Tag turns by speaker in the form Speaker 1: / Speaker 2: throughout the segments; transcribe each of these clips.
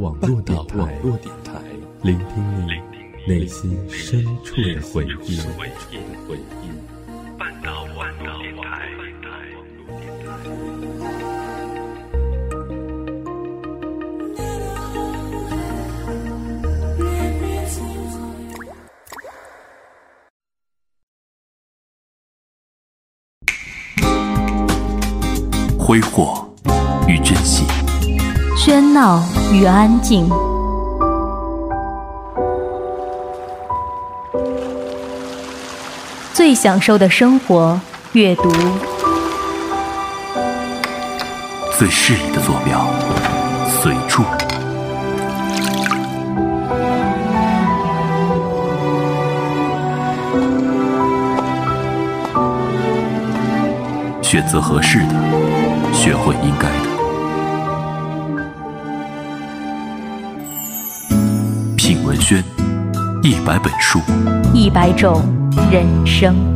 Speaker 1: 网络电台，聆听你内心深处的回忆。半岛网络电台。
Speaker 2: 挥霍与珍惜，
Speaker 3: 喧闹与安静，最享受的生活，阅读；
Speaker 2: 最适宜的坐标，随处。选择合适的。学会应该的，一百本书，
Speaker 3: 一百种人生。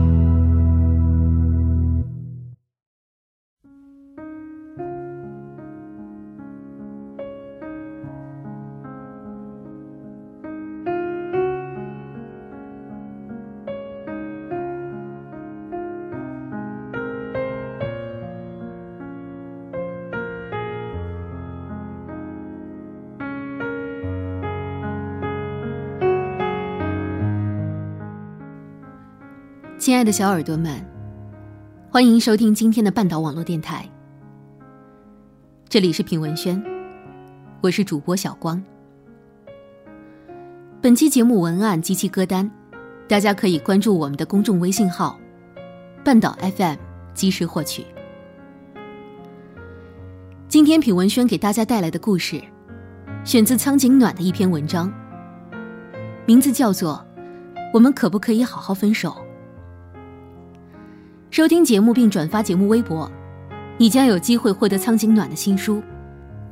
Speaker 4: 亲爱的小耳朵们，欢迎收听今天的半岛网络电台。这里是品文轩，我是主播小光。本期节目文案及其歌单，大家可以关注我们的公众微信号“半岛 FM” 及时获取。今天品文轩给大家带来的故事，选自苍井暖的一篇文章，名字叫做《我们可不可以好好分手》。收听节目并转发节目微博，你将有机会获得苍井暖的新书。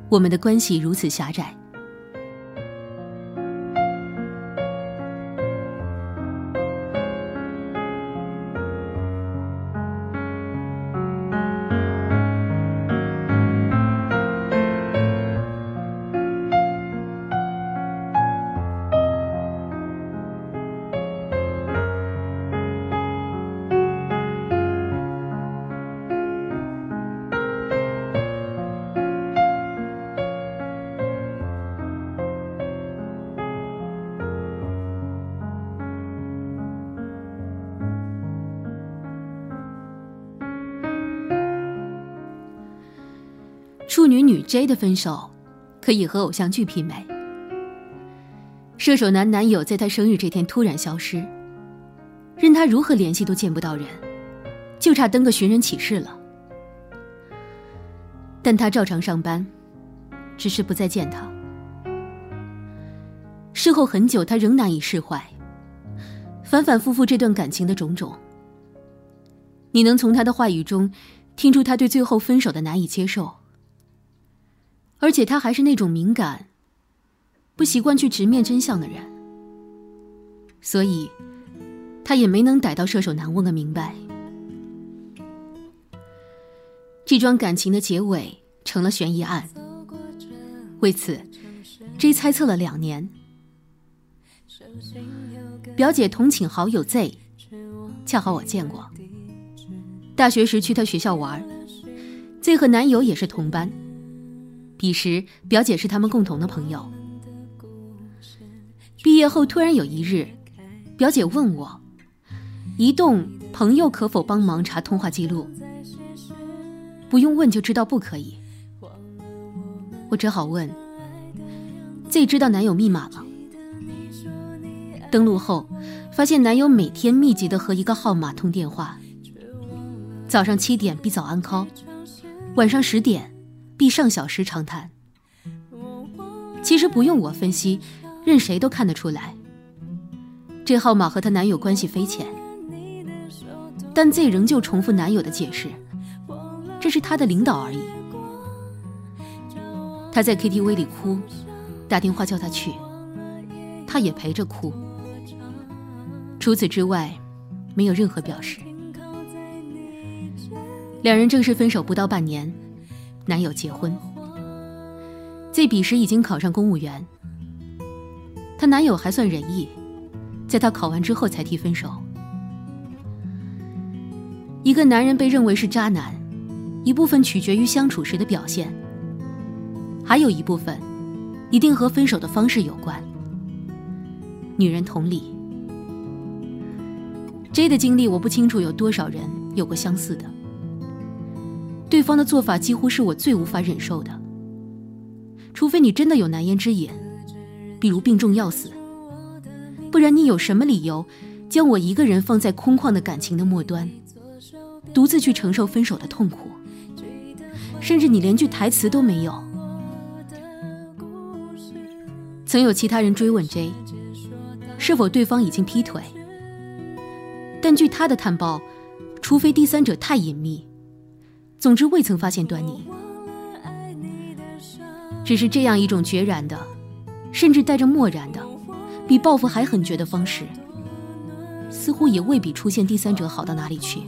Speaker 4: 我们的关系如此狭窄。J 的分手，可以和偶像剧媲美。射手男男友在她生日这天突然消失，任他如何联系都见不到人，就差登个寻人启事了。但他照常上班，只是不再见他。事后很久，他仍难以释怀，反反复复这段感情的种种。你能从他的话语中，听出他对最后分手的难以接受。而且他还是那种敏感、不习惯去直面真相的人，所以，他也没能逮到射手男问个明白。这桩感情的结尾成了悬疑案。为此，J 猜测了两年。表姐同寝好友 Z，恰好我见过。大学时去她学校玩，Z 和男友也是同班。彼时，表姐是他们共同的朋友。毕业后，突然有一日，表姐问我：“移动朋友可否帮忙查通话记录？”不用问就知道不可以。我只好问：“Z 知道男友密码吗？”登录后，发现男友每天密集的和一个号码通电话。早上七点必早安 call，晚上十点。必上小时长谈。其实不用我分析，任谁都看得出来，这号码和她男友关系匪浅。但 Z 仍旧重复男友的解释，这是他的领导而已。他在 KTV 里哭，打电话叫他去，他也陪着哭。除此之外，没有任何表示。两人正式分手不到半年。男友结婚在彼时已经考上公务员。她男友还算仁义，在她考完之后才提分手。一个男人被认为是渣男，一部分取决于相处时的表现，还有一部分一定和分手的方式有关。女人同理，J 的经历我不清楚有多少人有过相似的。对方的做法几乎是我最无法忍受的，除非你真的有难言之隐，比如病重要死，不然你有什么理由将我一个人放在空旷的感情的末端？独自去承受分手的痛苦，甚至你连句台词都没有。曾有其他人追问 J，是否对方已经劈腿，但据他的探报，除非第三者太隐秘，总之未曾发现端倪。只是这样一种决然的，甚至带着漠然的，比报复还狠绝的方式，似乎也未比出现第三者好到哪里去。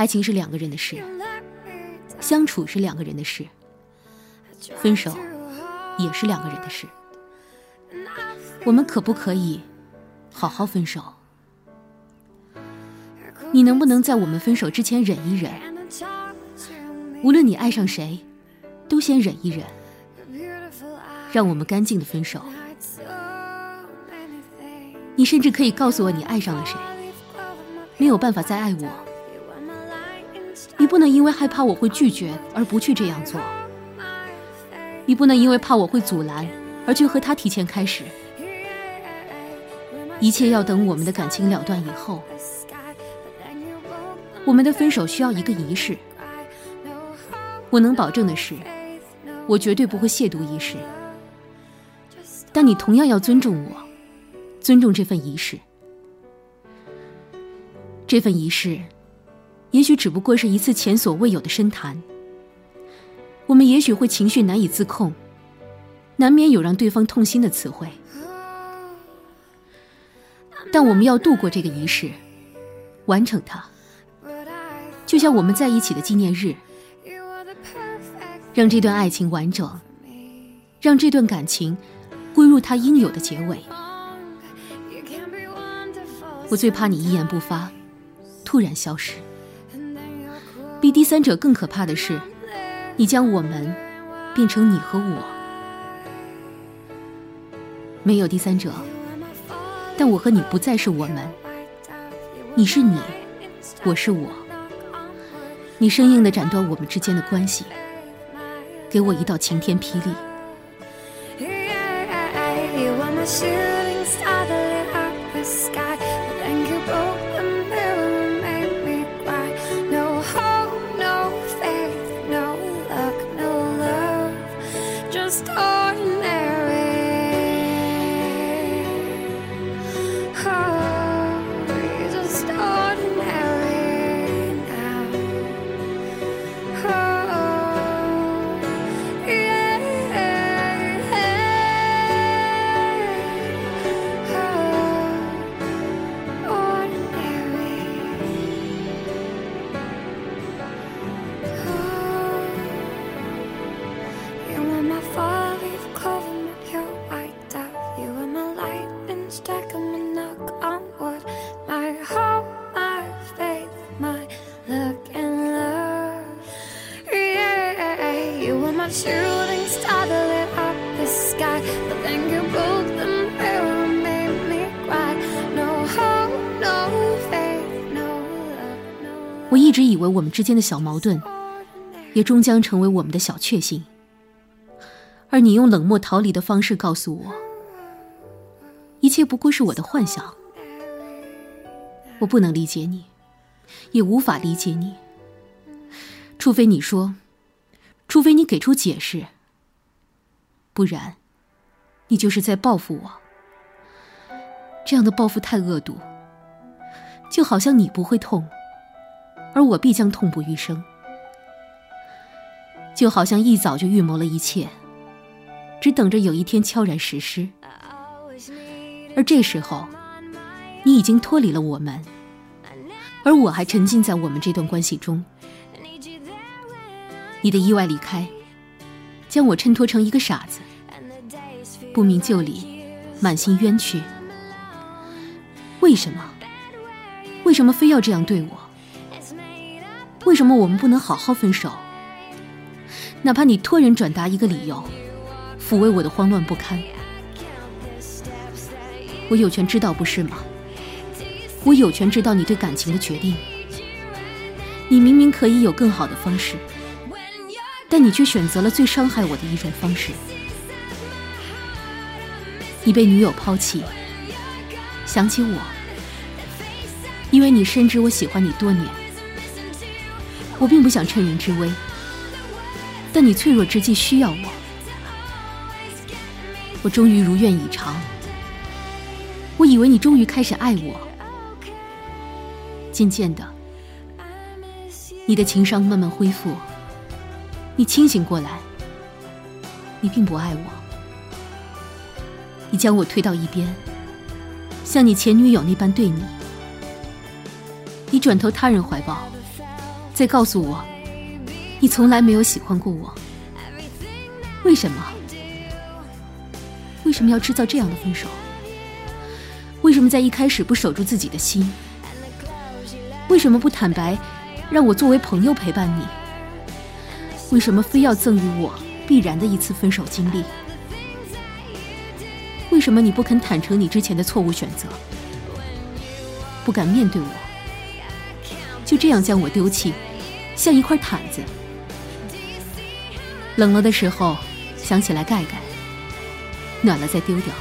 Speaker 4: 爱情是两个人的事，相处是两个人的事，分手也是两个人的事。我们可不可以好好分手？你能不能在我们分手之前忍一忍？无论你爱上谁，都先忍一忍，让我们干净的分手。你甚至可以告诉我你爱上了谁，没有办法再爱我。不能因为害怕我会拒绝而不去这样做，你不能因为怕我会阻拦而去和他提前开始，一切要等我们的感情了断以后。我们的分手需要一个仪式，我能保证的是，我绝对不会亵渎仪式，但你同样要尊重我，尊重这份仪式，这份仪式。也许只不过是一次前所未有的深谈。我们也许会情绪难以自控，难免有让对方痛心的词汇，但我们要度过这个仪式，完成它，就像我们在一起的纪念日，让这段爱情完整，让这段感情归入它应有的结尾。我最怕你一言不发，突然消失。比第三者更可怕的是，你将我们变成你和我，没有第三者，但我和你不再是我们。你是你，我是我。你生硬的斩断我们之间的关系，给我一道晴天霹雳。之间的小矛盾，也终将成为我们的小确幸。而你用冷漠逃离的方式告诉我，一切不过是我的幻想。我不能理解你，也无法理解你，除非你说，除非你给出解释，不然，你就是在报复我。这样的报复太恶毒，就好像你不会痛，而我必将痛不欲生，就好像一早就预谋了一切。只等着有一天悄然实施，而这时候，你已经脱离了我们，而我还沉浸在我们这段关系中。你的意外离开，将我衬托成一个傻子，不明就里，满心冤屈。为什么？为什么非要这样对我？为什么我们不能好好分手？哪怕你托人转达一个理由。抚慰我的慌乱不堪，我有权知道，不是吗？我有权知道你对感情的决定。你明明可以有更好的方式，但你却选择了最伤害我的一种方式。你被女友抛弃，想起我，因为你深知我喜欢你多年。我并不想趁人之危，但你脆弱之际需要我。我终于如愿以偿。我以为你终于开始爱我，渐渐的，你的情商慢慢恢复，你清醒过来，你并不爱我，你将我推到一边，像你前女友那般对你，你转投他人怀抱，再告诉我，你从来没有喜欢过我，为什么？为什么要制造这样的分手？为什么在一开始不守住自己的心？为什么不坦白，让我作为朋友陪伴你？为什么非要赠予我必然的一次分手经历？为什么你不肯坦诚你之前的错误选择？不敢面对我，就这样将我丢弃，像一块毯子。冷了的时候，想起来盖盖。暖了再丢掉。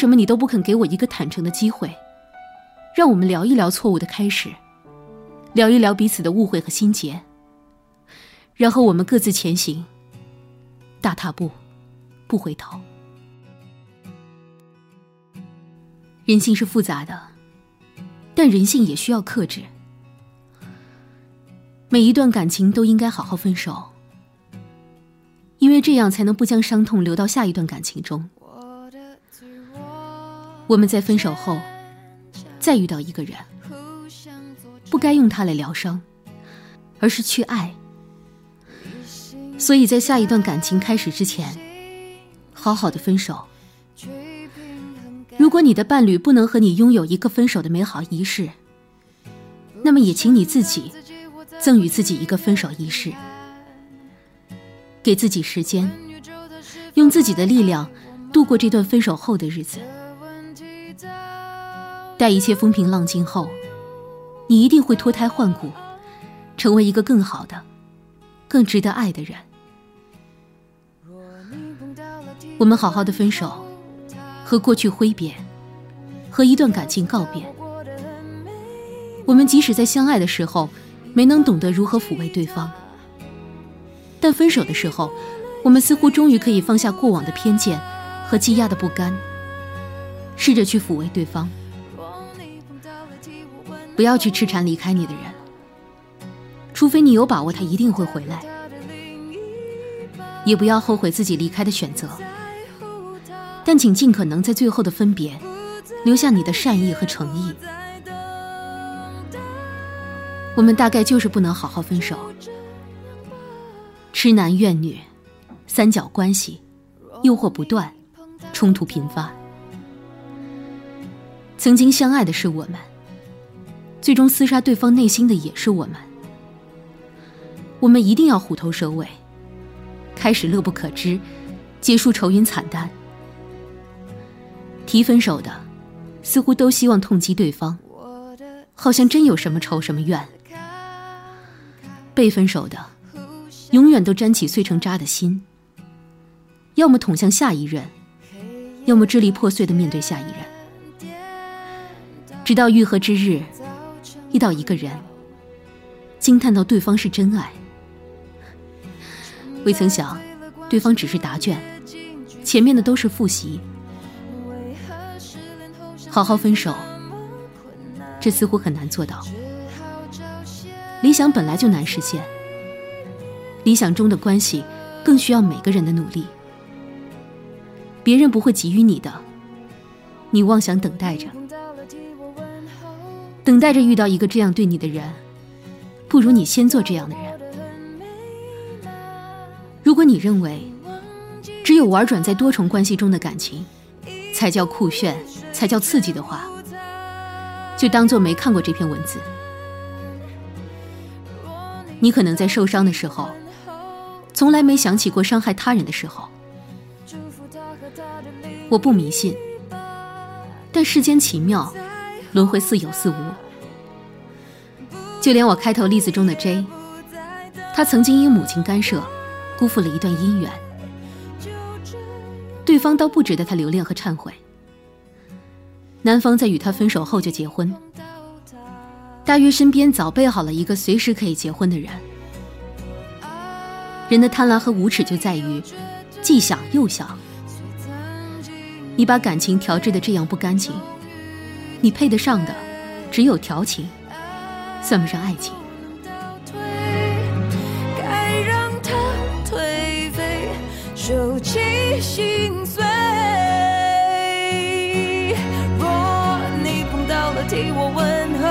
Speaker 4: 什么你都不肯给我一个坦诚的机会，让我们聊一聊错误的开始，聊一聊彼此的误会和心结，然后我们各自前行，大踏步，不回头。人性是复杂的，但人性也需要克制。每一段感情都应该好好分手，因为这样才能不将伤痛留到下一段感情中。我们在分手后，再遇到一个人，不该用他来疗伤，而是去爱。所以在下一段感情开始之前，好好的分手。如果你的伴侣不能和你拥有一个分手的美好仪式，那么也请你自己赠予自己一个分手仪式，给自己时间，用自己的力量度过这段分手后的日子。待一切风平浪静后，你一定会脱胎换骨，成为一个更好的、更值得爱的人。我们好好的分手。和过去挥别，和一段感情告别。我们即使在相爱的时候没能懂得如何抚慰对方，但分手的时候，我们似乎终于可以放下过往的偏见和积压的不甘，试着去抚慰对方。不要去痴缠离开你的人，除非你有把握他一定会回来，也不要后悔自己离开的选择。但请尽可能在最后的分别，留下你的善意和诚意。我们大概就是不能好好分手，痴男怨女，三角关系，诱惑不断，冲突频发。曾经相爱的是我们，最终厮杀对方内心的也是我们。我们一定要虎头蛇尾，开始乐不可支，结束愁云惨淡。提分手的，似乎都希望痛击对方，好像真有什么仇什么怨。被分手的，永远都沾起碎成渣的心，要么捅向下一任，要么支离破碎的面对下一任。直到愈合之日，遇到一个人，惊叹到对方是真爱，未曾想，对方只是答卷，前面的都是复习。好好分手，这似乎很难做到。理想本来就难实现，理想中的关系更需要每个人的努力。别人不会给予你的，你妄想等待着，等待着遇到一个这样对你的人，不如你先做这样的人。如果你认为只有玩转在多重关系中的感情，才叫酷炫，才叫刺激的话，就当做没看过这篇文字。你可能在受伤的时候，从来没想起过伤害他人的时候。我不迷信，但世间奇妙，轮回似有似无。就连我开头例子中的 J，他曾经因母亲干涉，辜负了一段姻缘。对方倒不值得他留恋和忏悔。男方在与他分手后就结婚，大约身边早备好了一个随时可以结婚的人。人的贪婪和无耻就在于，既想又想。你把感情调制的这样不干净，你配得上的只有调情，算不上爱情。收起心碎。若你碰到了，替我问候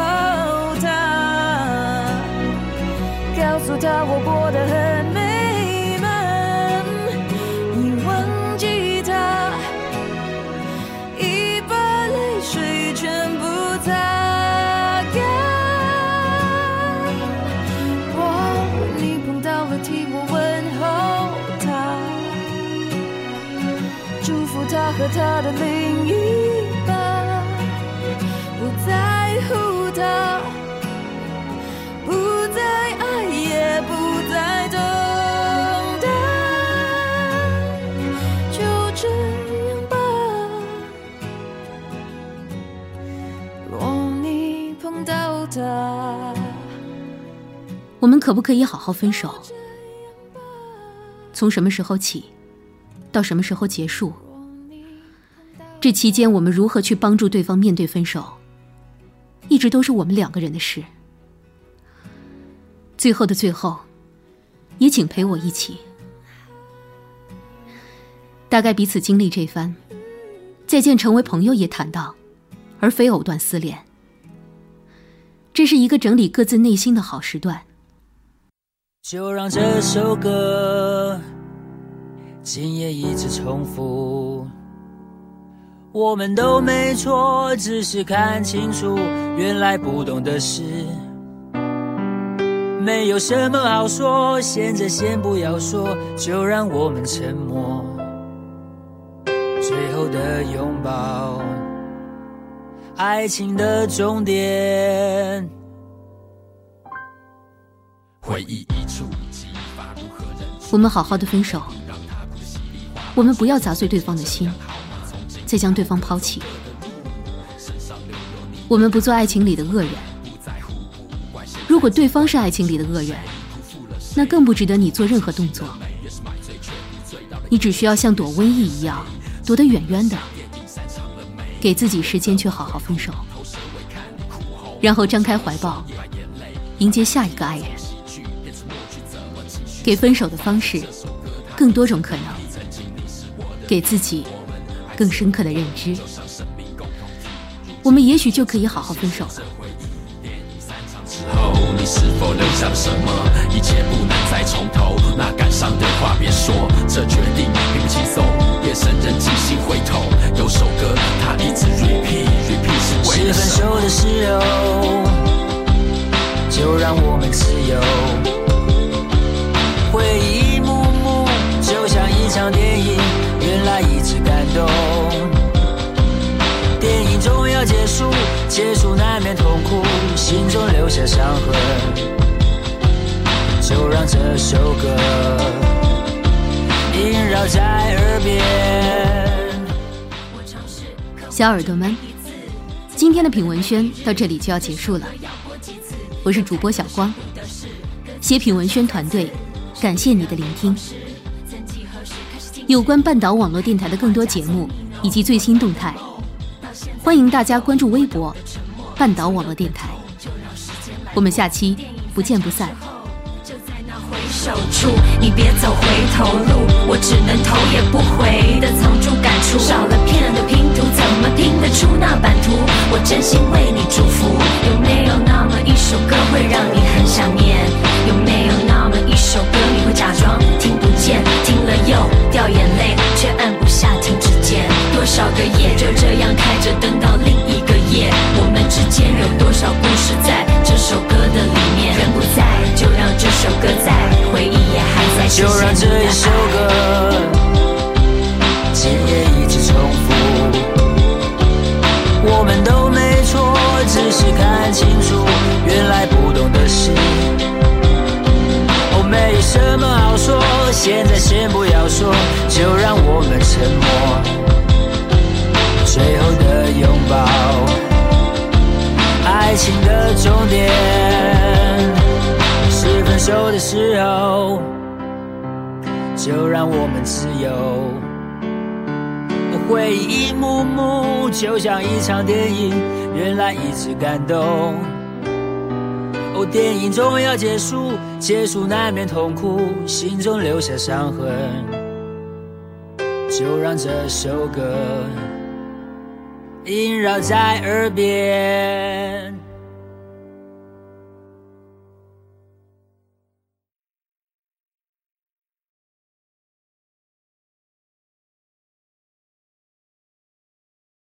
Speaker 4: 他，告诉他我过得很和他的另一半，不在乎他，不再爱，也不再等待，就这样吧。若你碰到他，我们可不可以好好分手？从什么时候起？到什么时候结束？这期间我们如何去帮助对方面对分手，一直都是我们两个人的事。最后的最后，也请陪我一起。大概彼此经历这番，再见成为朋友也谈到，而非藕断丝连。这是一个整理各自内心的好时段。
Speaker 5: 就让这首歌。今夜一直重复。我们都没错，只是看清楚，原来不懂的事，没有什么好说。现在先不要说，就让我们沉默。最后的拥抱，爱情的终点。
Speaker 2: 回忆一触即发，如何忍
Speaker 4: 我们好好的分手，我们不要砸碎对方的心，再将对方抛弃。我们不做爱情里的恶人。如果对方是爱情里的恶人，那更不值得你做任何动作。你只需要像躲瘟疫一样，躲得远远的，给自己时间去好好分手，然后张开怀抱，迎接下一个爱人。给分手的方式更多种可能，给自己更深刻的认知，我们也许就可以好好分手了。
Speaker 2: 之后，你是否留下了什么？一切不能再从头，那感伤的话别说，这决定并不轻松。夜深人静，心回头，有首歌它一直 repeat repeat 是为
Speaker 5: 是分
Speaker 2: 了什么？
Speaker 5: 手的时候，就让我们自由。回忆一。幕幕，就像一。场电影，原来一直感动。电影终要结束，结束难免痛苦，心中留下伤痕。就让这首歌萦绕在耳边。
Speaker 4: 小耳朵们，今天的品文轩到这里就要结束了。我是主播小光，写品文轩团队，感谢你的聆听。有关半岛网络电台的更多节目以及最新动态，欢迎大家关注微博“半岛网络电台”。我们下期不见不散。
Speaker 6: 就在那回首处，你别走回头路，我只能头也不回的藏住感触。少了片的拼图，
Speaker 5: 就让我们自由。回忆一幕幕，就像一场电影，原来一直感动。哦，电影终要结束，结束难免痛苦，心中留下伤痕。就让这首歌萦绕在耳边。